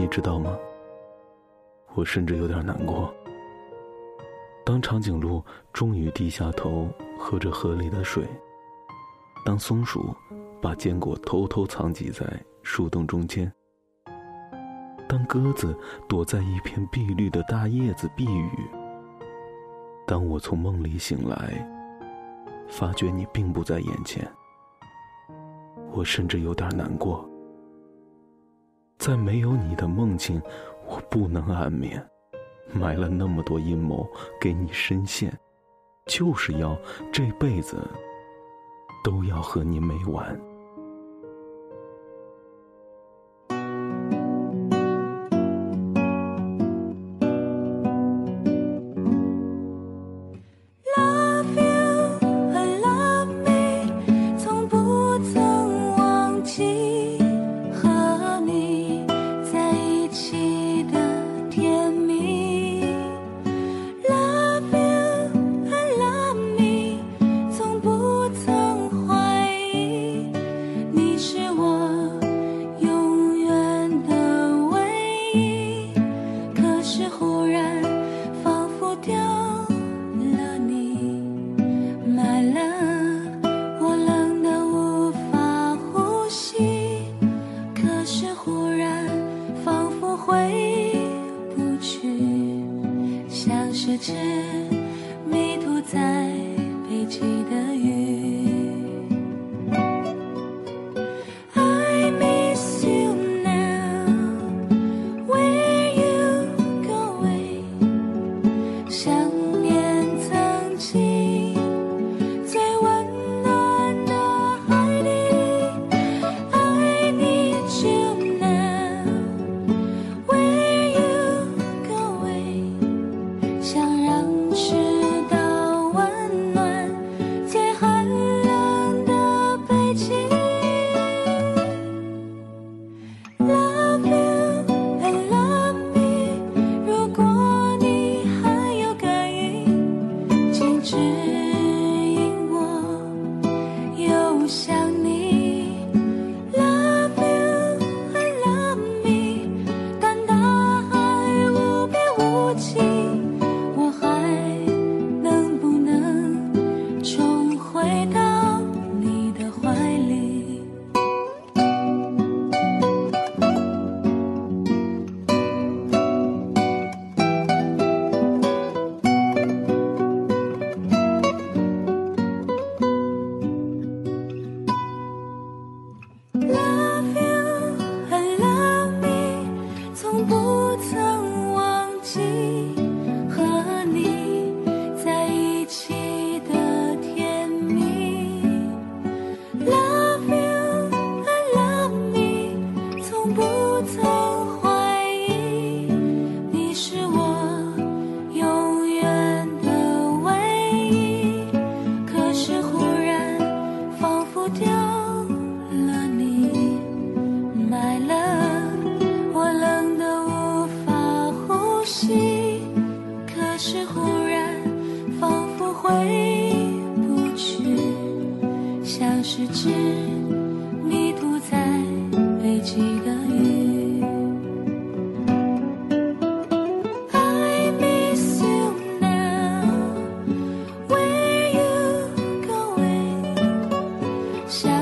你知道吗？我甚至有点难过。当长颈鹿终于低下头喝着河里的水，当松鼠把坚果偷偷藏匿在树洞中间，当鸽子躲在一片碧绿的大叶子避雨，当我从梦里醒来，发觉你并不在眼前，我甚至有点难过。在没有你的梦境，我不能安眠。埋了那么多阴谋给你深陷，就是要这辈子都要和你没完。可惜可是忽然仿佛回不去像是只迷途在北极的丢了你 my love 我冷得无法呼吸可是忽然仿佛回不去像是只下